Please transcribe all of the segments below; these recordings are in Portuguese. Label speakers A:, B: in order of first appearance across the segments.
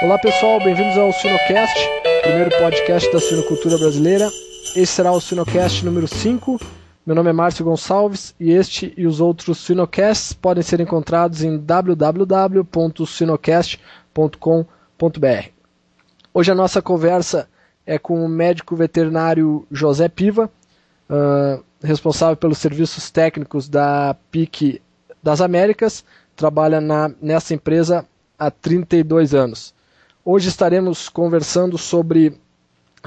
A: Olá pessoal, bem-vindos ao Sinocast, primeiro podcast da sinocultura brasileira. Esse será o Sinocast número 5. Meu nome é Márcio Gonçalves e este e os outros Sinocasts podem ser encontrados em www.sinocast.com.br. Hoje a nossa conversa é com o médico veterinário José Piva, uh, responsável pelos serviços técnicos da PIC das Américas, trabalha na, nessa empresa há 32 anos. Hoje estaremos conversando sobre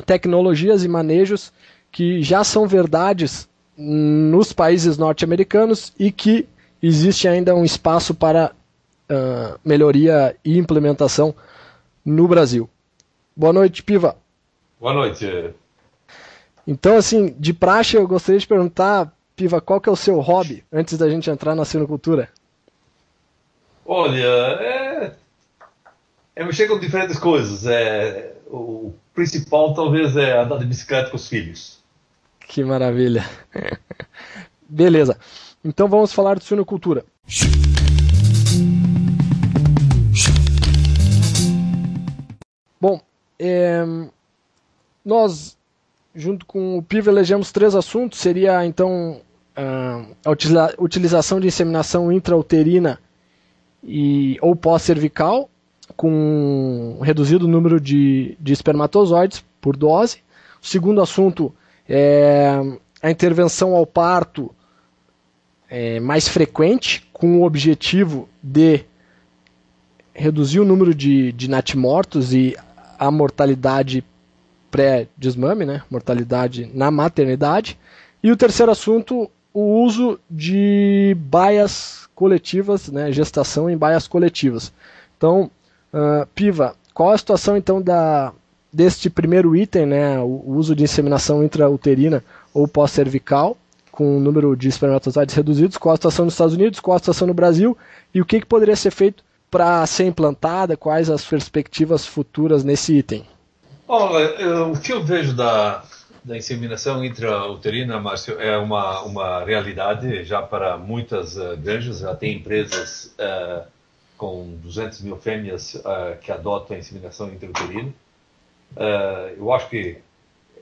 A: tecnologias e manejos que já são verdades nos países norte-americanos e que existe ainda um espaço para uh, melhoria e implementação no Brasil. Boa noite, Piva.
B: Boa noite.
A: Então, assim, de praxe, eu gostaria de perguntar, Piva, qual que é o seu hobby antes da gente entrar na sinocultura?
B: Olha, é, é com diferentes coisas. É, o principal talvez é andar de bicicleta com os filhos.
A: Que maravilha. Beleza. Então vamos falar de suinocultura. Bom, é, nós, junto com o PIV, elegemos três assuntos. Seria, então, a utilização de inseminação intrauterina e, ou pós-cervical, com reduzido número de, de espermatozoides por dose. O segundo assunto é a intervenção ao parto é, mais frequente, com o objetivo de reduzir o número de, de natimortos e a mortalidade pré-desmame, né? mortalidade na maternidade. E o terceiro assunto, o uso de baias coletivas, né? gestação em baias coletivas. Então, uh, Piva, qual a situação então da, deste primeiro item, né? o, uso de inseminação intrauterina ou pós-cervical, com o número de espermatozoides reduzidos, qual a situação nos Estados Unidos, qual a situação no Brasil e o que, que poderia ser feito para ser implantada, quais as perspectivas futuras nesse item?
B: Olha, o que eu vejo da, da inseminação intrauterina, Márcio, é uma, uma realidade já para muitas uh, granjas, já tem empresas uh, com 200 mil fêmeas uh, que adotam a inseminação intrauterina. eu acho que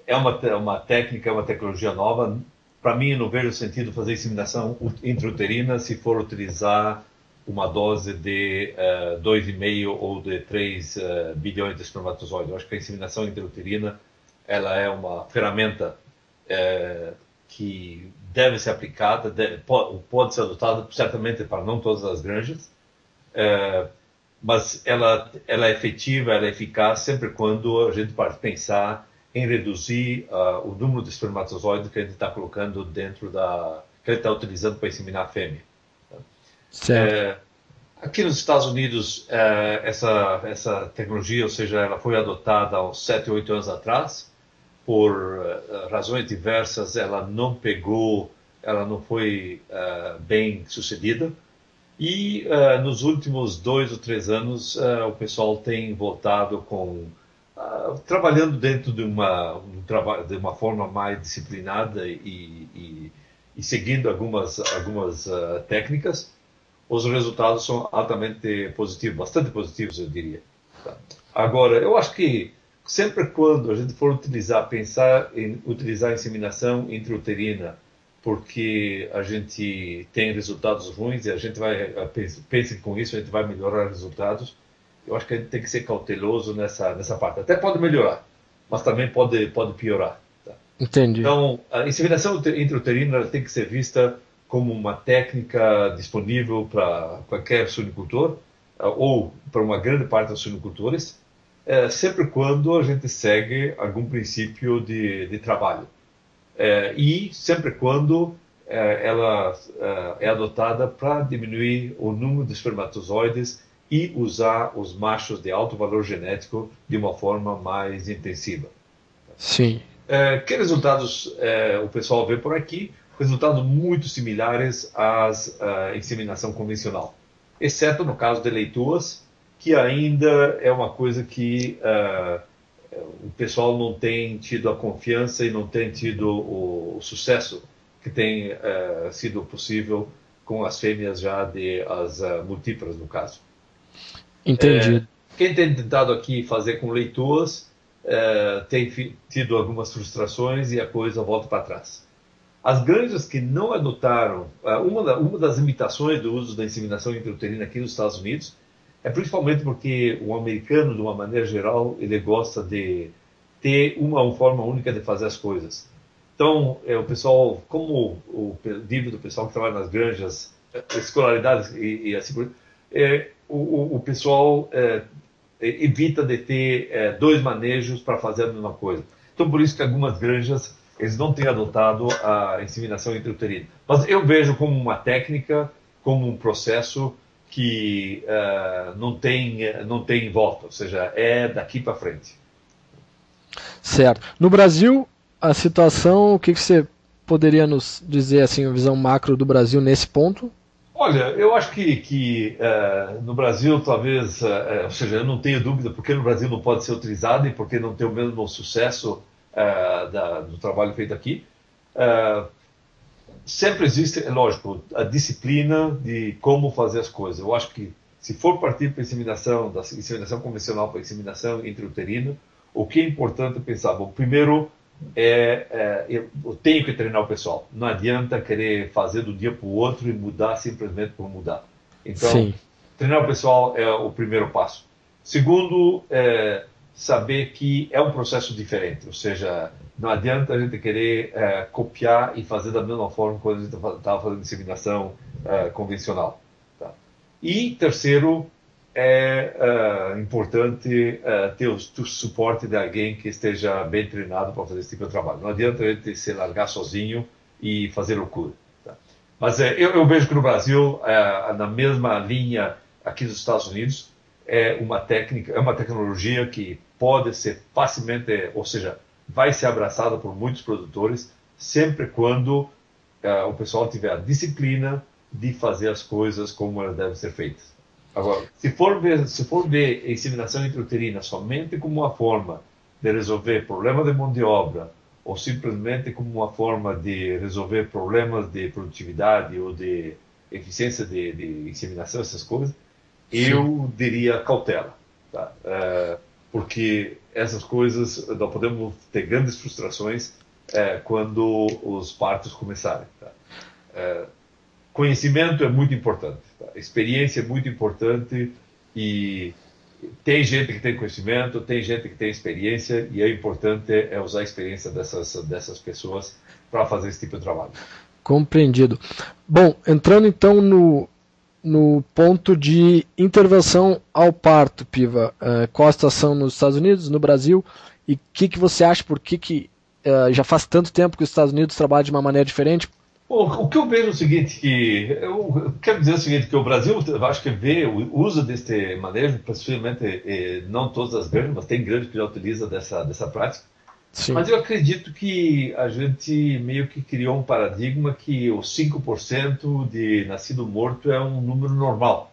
B: é uma, uma técnica, é uma tecnologia nova. Para mim, não vejo sentido fazer inseminação intrauterina se for utilizar uma dose de uh, eh, 2,5 ou de 3 uh, bilhões de espermatozoides. Eu acho que a inseminação intrauterina ela é uma ferramenta uh, que deve ser aplicada, deve, pode, pode, ser adotada certamente para não todas as granjas, uh, mas ela, ela é efetiva, ela é eficaz sempre quando a gente pode pensar em reduzir o número de espermatozoides que a gente está colocando dentro da que ele está utilizando para inseminar a fêmea. É, aqui nos Estados Unidos, é, essa, essa tecnologia, ou seja, ela foi adotada há uns 7, 8 anos atrás, por é, razões diversas, ela não pegou, ela não foi é, bem sucedida. E uh, nos últimos dois ou três anos, uh, o pessoal tem voltado com. Uh, trabalhando dentro de uma, um de uma forma mais disciplinada e, e, e seguindo algumas, algumas técnicas os resultados são altamente positivos, bastante positivos, eu diria. Agora, eu acho que sempre quando a gente for utilizar, pensar em utilizar a inseminação intrauterina, porque a gente tem resultados ruins e a gente vai, pense com isso, a gente vai melhorar resultados, eu acho que a gente tem que ser cauteloso nessa, nessa parte. Até pode melhorar, mas também pode, pode piorar. Tá?
A: Entendi.
B: Então, a inseminação intrauterina tem que ser vista como uma técnica disponível para qualquer suinicultor eh, ou para uma grande parte dos suinicultores, é, sempre quando a gente segue algum princípio de, de trabalho. É, e sempre quando é, ela é adotada para diminuir o número de espermatozoides e usar os machos de alto valor genético de uma forma mais intensiva.
A: Sim.
B: que resultados o pessoal vê por aqui? resultados muito similares às uh, inseminação convencional, exceto no caso de leituas, que ainda é uma coisa que uh, o pessoal não tem tido a confiança e não tem tido o, o sucesso que tem uh, sido possível com as fêmeas já de as uh, multíparas no caso.
A: Entendi.
B: quem tem tentado aqui fazer com leituas uh, tem tido algumas frustrações e a coisa volta para trás. As granjas que não adotaram, uma, da, uma, das limitações do uso da inseminação intrauterina aqui nos Estados Unidos é principalmente porque o americano, de uma maneira geral, ele gosta de ter uma, forma única de fazer as coisas. Então, é, o pessoal, como o, nível do pessoal que trabalha nas granjas, é, escolaridades e, e assim por é, o, o, pessoal é, evita de ter é, dois manejos para fazer a mesma coisa. Então, por isso que algumas granjas eles não têm adotado a inseminação intrauterina. Mas eu vejo como uma técnica, como um processo que uh, não tem não tem volta, ou seja, é daqui para frente.
A: Certo. No Brasil, a situação, o que, que você poderia nos dizer assim, a visão macro do Brasil nesse ponto?
B: Olha, eu acho que, que uh, no Brasil talvez, uh, ou seja, eu não tenho dúvida porque no Brasil não pode ser utilizado e porque não tem o mesmo sucesso uh, da, do trabalho feito aqui. Sempre existe, é lógico, a disciplina de como fazer as coisas. Eu acho que se for partir para a inseminação, da inseminação convencional para a inseminação intrauterina, o que é importante pensar? Bom, primeiro, é, é, eu tenho que treinar o pessoal. Não adianta querer fazer do dia para o outro e mudar simplesmente por mudar. Então, Sim. treinar o pessoal é o primeiro passo. Segundo, é saber que é um processo diferente, ou seja, não adianta a gente querer é, copiar e fazer da mesma forma quando a gente estava fazendo disseminação é, convencional. Tá? E terceiro, é uh, importante ter o, o, suporte de alguém que esteja bem treinado para fazer esse tipo de trabalho. Não adianta a gente se largar sozinho e fazer loucura. Tá? Mas eu, eu, vejo que no Brasil, na mesma linha aqui dos Estados Unidos, é uma técnica, é uma tecnologia que pode ser facilmente, ou seja, vai ser abraçada por muitos produtores, sempre quando o pessoal tiver a disciplina de fazer as coisas como elas devem ser feitas. Agora, se for ver, se for ver a inseminação intrauterina somente como uma forma de resolver problemas de mão de obra ou simplesmente como uma forma de resolver problemas de produtividade ou de eficiência de, de inseminação, essas coisas, Sim. eu diria cautela. Tá? É, porque essas coisas, nós podemos ter grandes frustrações é, quando os partos começarem. Tá? É, conhecimento é muito importante, tá? experiência é muito importante e tem gente que tem conhecimento, tem gente que tem experiência e é importante é usar a experiência dessas, dessas pessoas para fazer esse tipo de trabalho.
A: Compreendido. Bom, entrando então no, no ponto de intervenção ao parto, Piva, uh, qual a situação nos Estados Unidos, no Brasil, e o que, que você acha, por que, que uh, já faz tanto tempo que os Estados Unidos trabalham de uma maneira diferente,
B: o que eu vejo é o seguinte, que eu quero dizer o seguinte, que o Brasil, acho que vê o uso deste manejo, possivelmente não todas as grandes, mas tem grandes que já utilizam dessa, dessa prática. Sim. Mas eu acredito que a gente meio que criou um paradigma que os 5% de nascido morto é um número normal.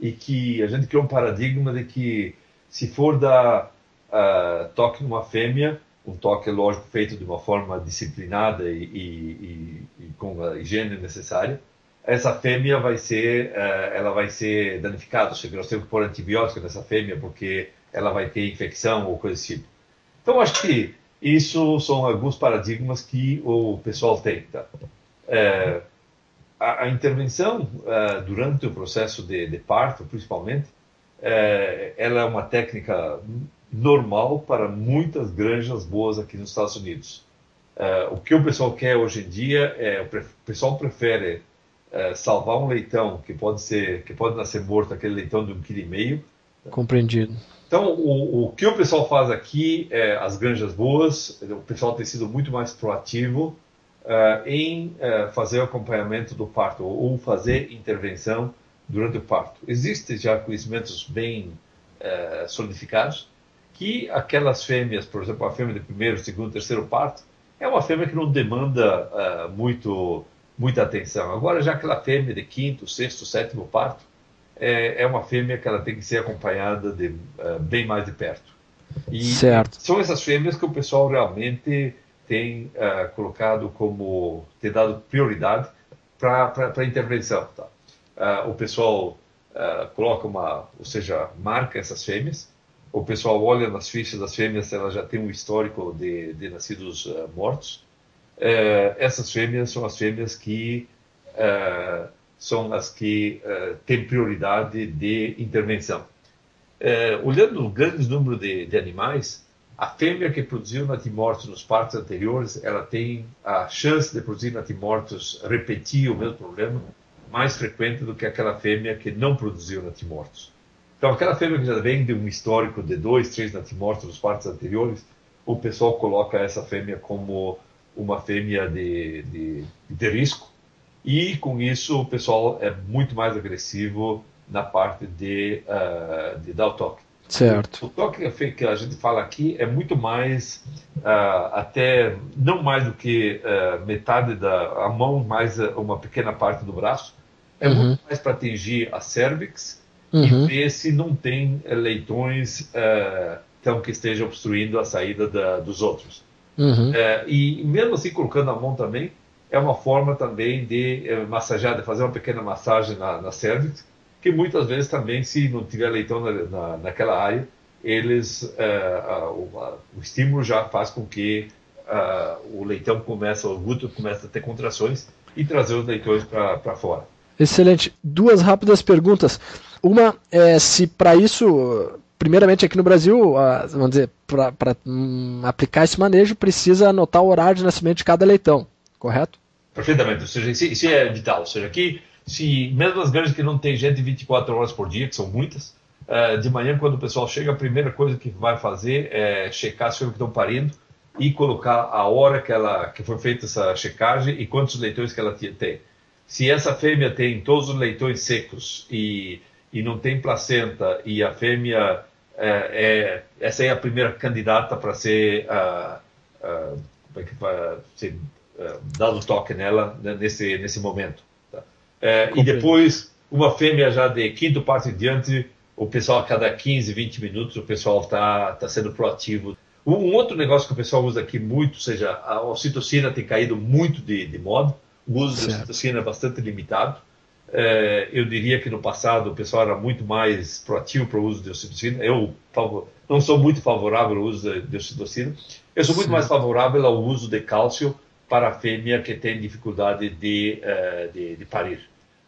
B: E que a gente criou um paradigma de que se for dar uh, toque numa fêmea, um toque, lógico, feito de uma forma disciplinada e, e, e com a higiene necessária, essa fêmea vai ser, uh, ela vai ser danificada, ou seja, nós temos que pôr antibiótico nessa fêmea porque ela vai ter infecção ou coisa tipo. Então, acho que isso são alguns paradigmas que o pessoal tem. Tá? É, a, a, intervenção uh, durante o processo de, de parto, principalmente, é, ela é uma técnica normal para muitas granjas boas aqui nos Estados Unidos. Uh, o que o pessoal quer hoje em dia é o pessoal prefere uh, salvar um leitão que pode ser que pode nascer morto aquele leitão de um quilo e meio.
A: Compreendido.
B: Então o, o que o pessoal faz aqui é as granjas boas. O pessoal tem sido muito mais proativo uh, em fazer o acompanhamento do parto ou fazer intervenção durante o parto. Existem já conhecimentos bem solidificados que aquelas fêmeas, por exemplo, a fêmea de primeiro, segundo, terceiro parto, é uma fêmea que não demanda uh, muito, muita atenção. Agora, já aquela fêmea de quinto, sexto, sétimo parto, é, é uma fêmea que ela tem que ser acompanhada de, uh, bem mais de perto. E certo. são essas fêmeas que o pessoal realmente tem uh, colocado como, tem dado prioridade para a intervenção. Tá? o pessoal uh, coloca uma, ou seja, marca essas fêmeas. O pessoal olha nas fichas das fêmeas, ela já tem um histórico de, de nascidos uh, mortos. Uh, essas fêmeas são as fêmeas que são as que têm prioridade de intervenção. olhando o grande número de, de animais, a fêmea que produziu natimortos nos partos anteriores, ela tem a chance de produzir natimortos, repetir o mesmo problema, mais frequente do que aquela fêmea que não produziu natimortos. Então, aquela fêmea que já vem de um histórico de dois, três natimortos nos partos anteriores, o pessoal coloca essa fêmea como uma fêmea de, de, de risco, e com isso o pessoal é muito mais agressivo na parte de, uh, de dar o toque.
A: Certo.
B: O toque que a gente fala aqui é muito mais, uh, até não mais do que uh, metade da a mão, mais uma pequena parte do braço. É uhum. muito mais para atingir a cervix uhum. e ver se não tem leitões então, que estejam obstruindo a saída da, dos outros. Uhum. e mesmo assim, colocando a mão também, é uma forma também de massagear, de fazer uma pequena massagem na, na cervix que muitas vezes também, se não tiver leitão na, na, naquela área, eles, uh, uh, o, o, estímulo já faz com que uh, o leitão começa, o glúteo começa a ter contrações e trazer os leitões para fora.
A: Excelente. Duas rápidas perguntas. Uma é se para isso, primeiramente aqui no Brasil, vamos dizer, para um, aplicar esse manejo, precisa anotar o horário de nascimento de cada leitão, correto?
B: Perfeitamente. Ou seja, isso, isso é vital. Ou seja, aqui se mesmo as granjas que não tem gente 24 horas por dia, que são muitas, uh, de manhã quando o pessoal chega, a primeira coisa que vai fazer é checar se que estão parindo e colocar a hora que ela que foi feita essa checagem e quantos leitões que ela tem. Se essa fêmea tem todos os leitões secos e, e não tem placenta e a fêmea é, é essa é a primeira candidata para ser, uh, uh, ser uh, dado toque nela né, nesse nesse momento. É, e depois, uma fêmea já de quinto passo em diante, o pessoal a cada 15, 20 minutos, o pessoal está tá sendo proativo. Um outro negócio que o pessoal usa aqui muito, ou seja, a ocitocina tem caído muito de, de moda, o uso certo. de ocitocina é bastante limitado. É, eu diria que no passado o pessoal era muito mais proativo para o uso de ocitocina. Eu não sou muito favorável ao uso de, ocitocina. Eu sou muito mais favorável ao uso de cálcio para a fêmea que tem dificuldade de, uh, de, de, parir.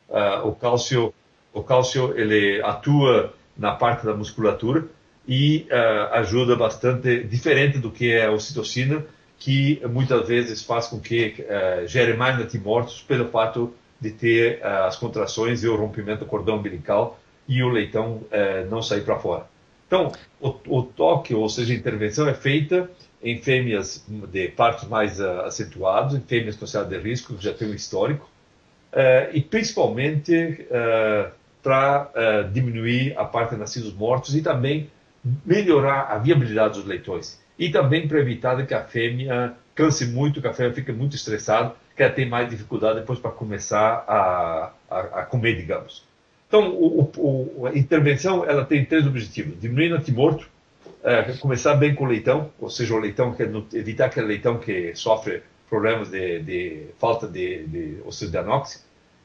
B: Uh, o cálcio, o cálcio ele atua na parte da musculatura e uh, ajuda bastante, diferente do que é a ocitocina, que muitas vezes faz com que gere mais natimortos pelo fato de ter as contrações e o rompimento do cordão umbilical e o leitão não sair para fora. Então, o, o toque, ou seja, a intervenção é feita em fêmeas de partos mais uh, acentuados, em fêmeas consideradas de risco, que já tem um histórico, uh, e principalmente uh, eh, para diminuir a parte de nascidos mortos e também melhorar a viabilidade dos leitões. E também para evitar que a fêmea canse muito, que a fêmea fique muito estressada, que ela tem mais dificuldade depois para começar a, a, a, comer, digamos. Então, o, o, a intervenção ela tem três objetivos: diminuir o natimorto, é, começar bem com o leitão, ou seja, o leitão que evitar aquele leitão que sofre problemas de, de falta de, de óxido de anóxido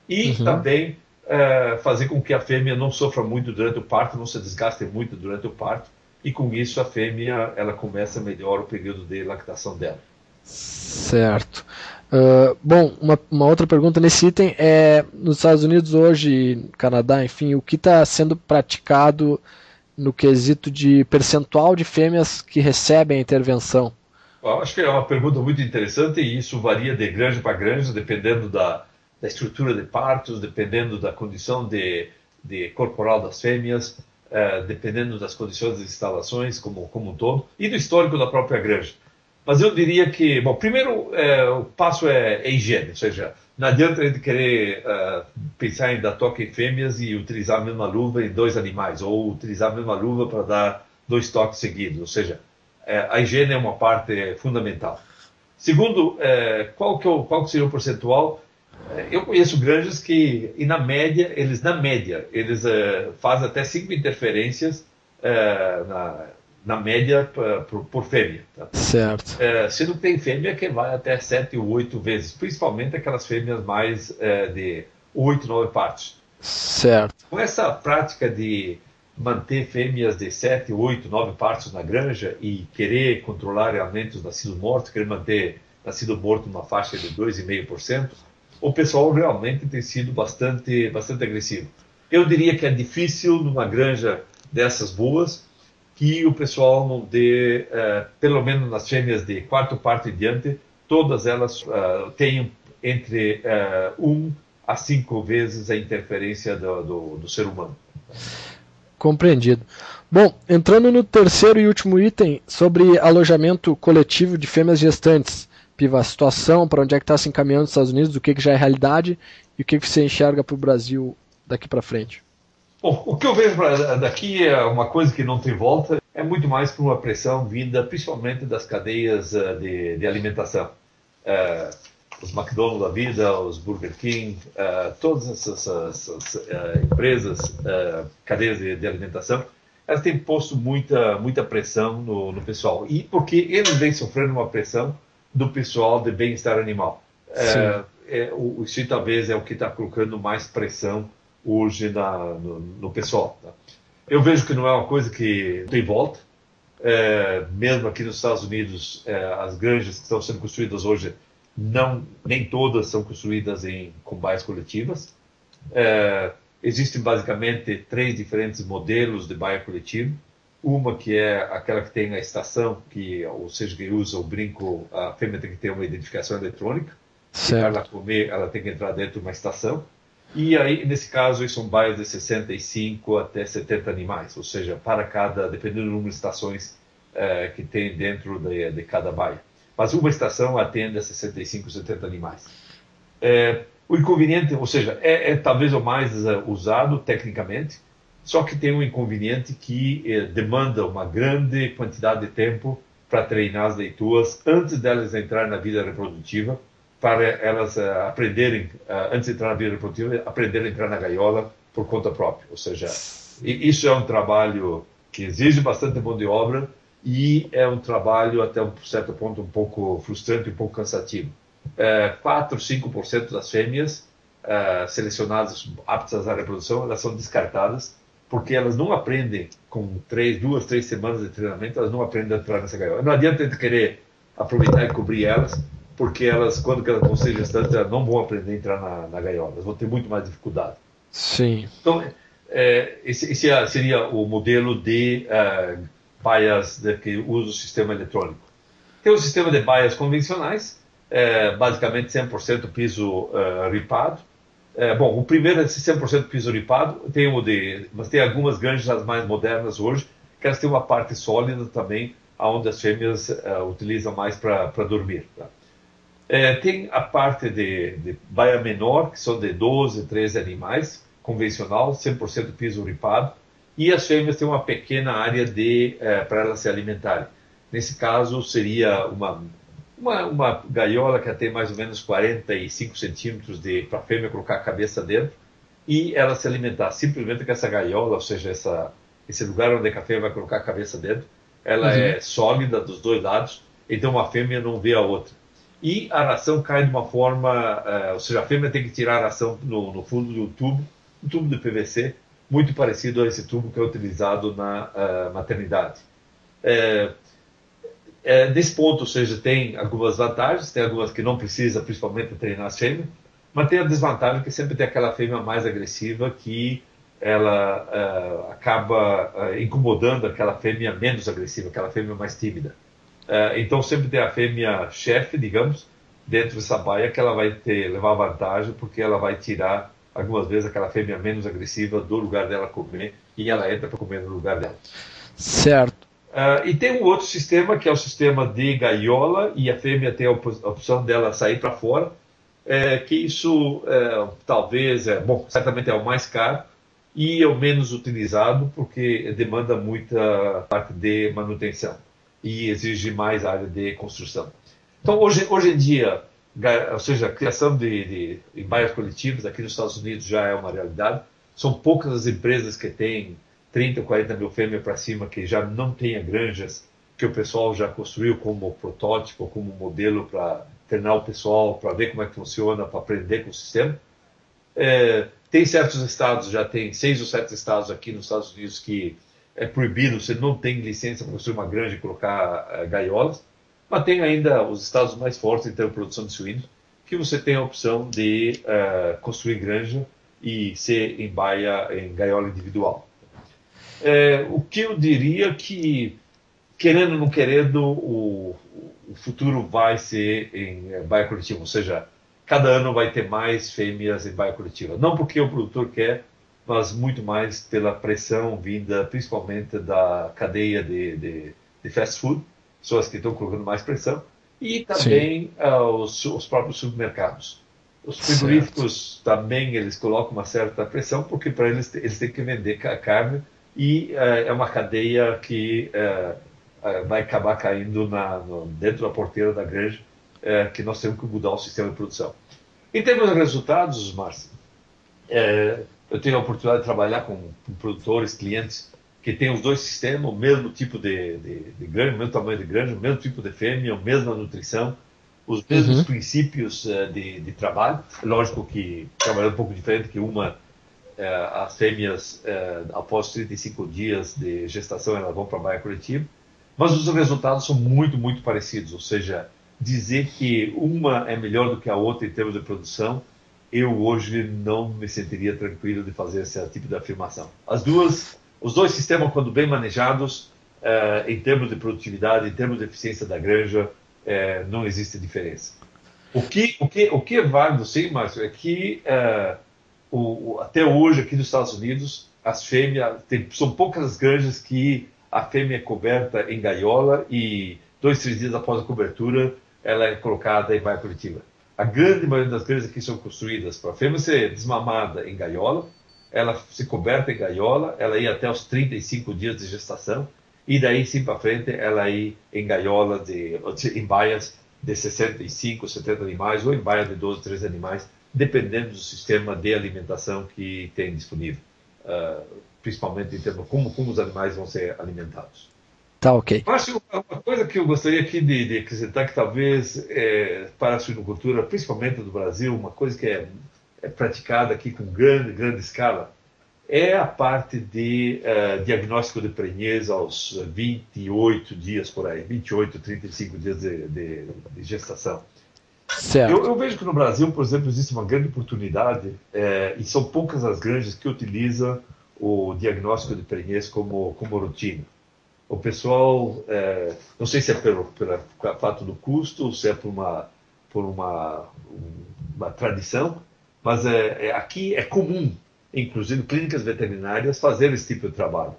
B: e uhum. também é, fazer com que a fêmea não sofra muito durante o parto, não se desgaste muito durante o parto e com isso a fêmea ela começa melhor o período de lactação dela.
A: Certo. Uh, bom, uma, uma, outra pergunta nesse item é nos Estados Unidos hoje, Canadá, enfim, o que está sendo praticado no quesito de percentual de fêmeas que recebem a intervenção?
B: Eu acho que é uma pergunta muito interessante e isso varia de granja para granja, dependendo da, da estrutura de partos, dependendo da condição de, de corporal das fêmeas, eh, dependendo das condições das instalações como, como um todo e do histórico da própria granja. Mas eu diria que, bom, primeiro eh, o passo é, é higiene, ou seja, não adianta a gente querer uh, pensar em dar toque em fêmeas e utilizar a mesma luva em dois animais, ou utilizar a mesma luva para dar dois toques seguidos. Ou seja, é, a higiene é uma parte fundamental. Segundo, é, qual, que é o, qual que seria o percentual? É, eu conheço granjas que, e na média, eles, na média, eles fazem até cinco interferências na, na média por, por fêmea. Tá?
A: Certo.
B: É, sendo que tem fêmea que vai até 7 ou 8 vezes, principalmente aquelas fêmeas mais é, de 8, 9 partes.
A: Certo.
B: Com essa prática de manter fêmeas de 7, 8, 9 partos na granja e querer controlar realmente os nascidos mortos, querer manter nascido morto numa faixa de 2,5%, o pessoal realmente tem sido bastante, bastante agressivo. Eu diria que é difícil numa granja dessas boas que o pessoal não dê, uh, pelo menos nas fêmeas de quarto parto e diante, todas elas uh, tenham entre uh, um a cinco vezes a interferência do, do, do ser humano.
A: Compreendido. Bom, entrando no terceiro e último item sobre alojamento coletivo de fêmeas gestantes. Piva, a situação, para onde é que está se encaminhando nos Estados Unidos, do que, que já é realidade e o que, que você enxerga para o Brasil daqui para frente?
B: Bom, o que eu vejo daqui é uma coisa que não tem volta, é muito mais por uma pressão vinda principalmente das cadeias uh, de, de, alimentação. Uh, os McDonald's da vida, os Burger King, uh, todas essas, essas empresas, cadeias de, de, alimentação, elas têm posto muita, muita pressão no, no, pessoal. E porque eles vêm sofrendo uma pressão do pessoal de bem-estar animal. É, o, isso talvez é o que está colocando mais pressão hoje na, no, no, pessoal. Tá? Eu vejo que não é uma coisa que tem volta. É, mesmo aqui nos Estados Unidos, é, as granjas que estão sendo construídas hoje, não, nem todas são construídas em combais coletivas. É, existem basicamente três diferentes modelos de baia coletivo. Uma que é aquela que tem a estação, que, ou seja, que usa o brinco, a fêmea tem que ter uma identificação eletrônica. Para ela comer, ela tem que entrar dentro de uma estação. E aí, nesse caso, são baias de 65 até 70 animais, ou seja, para cada, dependendo do número de estações é, que tem dentro de, de, cada baia. Mas uma estação atende a 65, 70 animais. É, o inconveniente, ou seja, é, é talvez o mais uh, usado tecnicamente, só que tem um inconveniente que demanda uma grande quantidade de tempo para treinar as leituas antes delas entrarem na vida reprodutiva para elas uh, aprenderem, uh, antes de entrar na vida reprodutiva, aprenderem a entrar na gaiola por conta própria. Ou seja, isso é um trabalho que exige bastante mão de obra e é um trabalho, até um certo ponto, um pouco frustrante, um pouco cansativo. Uh, 4, 5% das fêmeas uh, selecionadas aptas à reprodução, elas são descartadas porque elas não aprendem com três, duas, três semanas de treinamento, elas não aprendem a entrar nessa gaiola. Não adianta a gente querer aproveitar e cobrir elas, porque elas, quando elas vão ser gestantes, elas não vão aprender a entrar na, na gaiola, elas vão ter muito mais dificuldade.
A: Sim.
B: Então, é, esse, esse, é, seria o modelo de uh, baias de, que usa o sistema eletrônico. Tem o sistema de baias convencionais, é, basicamente 100% piso uh, ripado. É, bom, o primeiro é 100% piso ripado, tem o de, mas tem algumas granjas mais modernas hoje, que elas têm uma parte sólida também, onde as fêmeas uh, utilizam mais para dormir. Tá? É, tem a parte de, de baia menor, que são de 12, 13 animais, convencional, 100% piso ripado, e as fêmeas têm uma pequena área de é, para elas se alimentarem. Nesse caso, seria uma, uma, uma gaiola que tem mais ou menos 45 centímetros para a fêmea colocar a cabeça dentro e ela se alimentar simplesmente com essa gaiola, ou seja, essa, esse lugar onde a fêmea vai colocar a cabeça dentro, ela uhum. é sólida dos dois lados, então a fêmea não vê a outra e a ração cai de uma forma, uh, ou seja, a fêmea tem que tirar a ração no, no, fundo do tubo, um tubo de PVC, muito parecido a esse tubo que é utilizado na uh, maternidade. É, é, nesse ponto, ou seja, tem algumas vantagens, tem algumas que não precisa, principalmente treinar as fêmeas, mas tem a desvantagem que sempre tem aquela fêmea mais agressiva que ela uh, acaba incomodando aquela fêmea menos agressiva, aquela fêmea mais tímida. É, então sempre tem a fêmea chefe, digamos, dentro dessa baia que ela vai ter, levar vantagem porque ela vai tirar algumas vezes aquela fêmea menos agressiva do lugar dela comer e ela entra para comer no lugar dela.
A: Certo.
B: Uh, e tem um outro sistema que é o sistema de gaiola e a fêmea tem a, opção dela sair para fora, é, que isso é, talvez é bom, certamente é o mais caro e é o menos utilizado porque demanda muita parte de manutenção e exige mais área de construção. Então, hoje, hoje em dia, ou seja, a criação de, de, coletivas aqui nos Estados Unidos já é uma realidade. São poucas as empresas que têm 30, 40 mil fêmeas para cima que já não tenham granjas que o pessoal já construiu como protótipo, como modelo para treinar o pessoal, para ver como é que funciona, para aprender com o sistema. É, tem certos estados, já tem seis ou sete estados aqui nos Estados Unidos que é proibido, você não tem licença para construir uma granja e colocar uh, gaiolas, mas tem ainda os estados mais fortes em termos de produção de suínos, que você tem a opção de uh, construir granja e ser em baia, em gaiola individual. É, o que eu diria que, querendo ou não querendo, o, o futuro vai ser em baia coletiva, ou seja, cada ano vai ter mais fêmeas em baia coletiva. Não porque o produtor quer, mas muito mais pela pressão vinda principalmente da cadeia de, de, de fast food, pessoas que estão colocando mais pressão, e também uh, os, os, próprios supermercados. Os frigoríficos certo. também eles colocam uma certa pressão, porque para eles eles têm que vender carne e uh, é uma cadeia que uh, vai acabar caindo na, no, dentro da porteira da granja, que nós temos que mudar o sistema de produção. Em termos de resultados, Márcio, eu tenho a oportunidade de trabalhar com, com, produtores, clientes que têm os dois sistemas, o mesmo tipo de, de, de granja, o mesmo tamanho de granja, o mesmo tipo de fêmea, a mesma nutrição, os mesmos uhum. princípios uh, de, de, trabalho. Lógico que trabalhando um pouco diferente que uma, uh, as fêmeas, uh, após 35 dias de gestação, elas vão para a baia coletiva, mas os resultados são muito, muito parecidos. Ou seja, dizer que uma é melhor do que a outra em termos de produção, eu hoje não me sentiria tranquilo de fazer esse tipo de afirmação. As duas, os dois sistemas, quando bem manejados, em termos de produtividade, em termos de eficiência da granja, é, não existe diferença. O que, o, que, o que é válido, sim, Márcio, é que é, o, até hoje, aqui nos Estados Unidos, as fêmeas, tem, são poucas as granjas que a fêmea é coberta em gaiola e dois, três dias após a cobertura, ela é colocada em baia coletiva. A grande maioria das granjas aqui são construídas para a fêmea ser desmamada em gaiola, ela se coberta em gaiola, ela ia até os 35 dias de gestação, e daí sim para frente ela ir em gaiola, de, em baias de 65, 70 animais ou em baia de 12, 13 animais, dependendo do sistema de alimentação que tem disponível, uh, principalmente em termos como, como os animais vão ser alimentados.
A: Tá ok.
B: Márcio, uma coisa que eu gostaria aqui de, de acrescentar que talvez é, para a suinocultura, principalmente do Brasil, uma coisa que é, é praticada aqui com grande, grande escala, é a parte de uh, diagnóstico de prenhez aos 28 dias por aí, 28, 35 dias de, de, de gestação. Eu, eu, vejo que no Brasil, por exemplo, existe uma grande oportunidade é, e são poucas as granjas que utilizam o diagnóstico de prenhez como, como rotina. O pessoal, é, não sei se é pelo, pelo fato do custo, se é por uma, por uma, uma tradição, mas é, é aqui é comum inclusive clínicas veterinárias, fazer esse tipo de trabalho.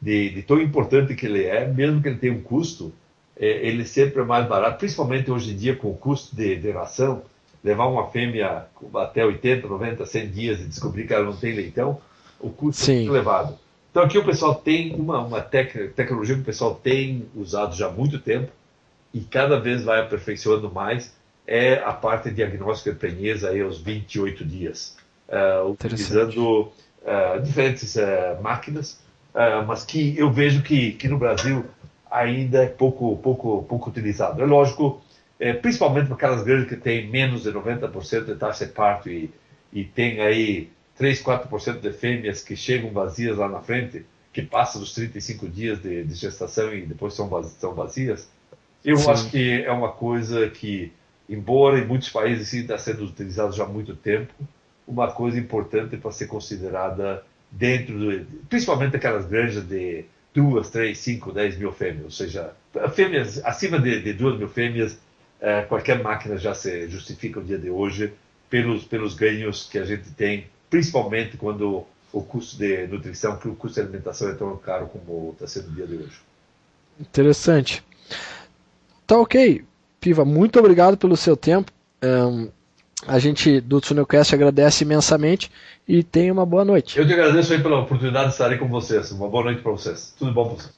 B: De, de, tão importante que ele é, mesmo que ele tenha um custo, é, ele sempre é mais barato, principalmente hoje em dia com o custo de, de ração, levar uma fêmea até 80, 90, 100 dias e descobrir que ela não tem leitão, o custo Sim. é muito elevado. Então aqui o pessoal tem uma, uma tec tecnologia que o pessoal tem usado já há muito tempo e cada vez vai aperfeiçoando mais, é a parte diagnóstica de prenhez aí aos 28 dias uh, utilizando uh, diferentes uh, máquinas, mas que eu vejo que, que no Brasil ainda é pouco, pouco, pouco utilizado. É lógico, é, principalmente para aquelas granjas que têm menos de 90% de taxa de parto e, e tem aí 3, 4% de fêmeas que chegam vazias lá na frente, que passam dos 35 dias de, de gestação e depois são, são vazias. Eu Sim. acho que é uma coisa que, embora em muitos países sim está sendo utilizado já há muito tempo, uma coisa importante para ser considerada dentro, do, principalmente aquelas granjas de duas, três, cinco, dez mil fêmeas, ou seja, fêmeas acima de, de duas mil fêmeas, eh, qualquer máquina já se justifica no dia de hoje pelos pelos ganhos que a gente tem, principalmente quando o custo de nutrição, que o custo de alimentação é tão caro como está sendo no dia de hoje.
A: Interessante. Tá ok, Piva, muito obrigado pelo seu tempo. Um, a gente do Tsunocast agradece imensamente e tenha uma boa noite.
B: Eu te agradeço aí pela oportunidade de estar aí com vocês. Uma boa noite para vocês. Tudo bom para vocês.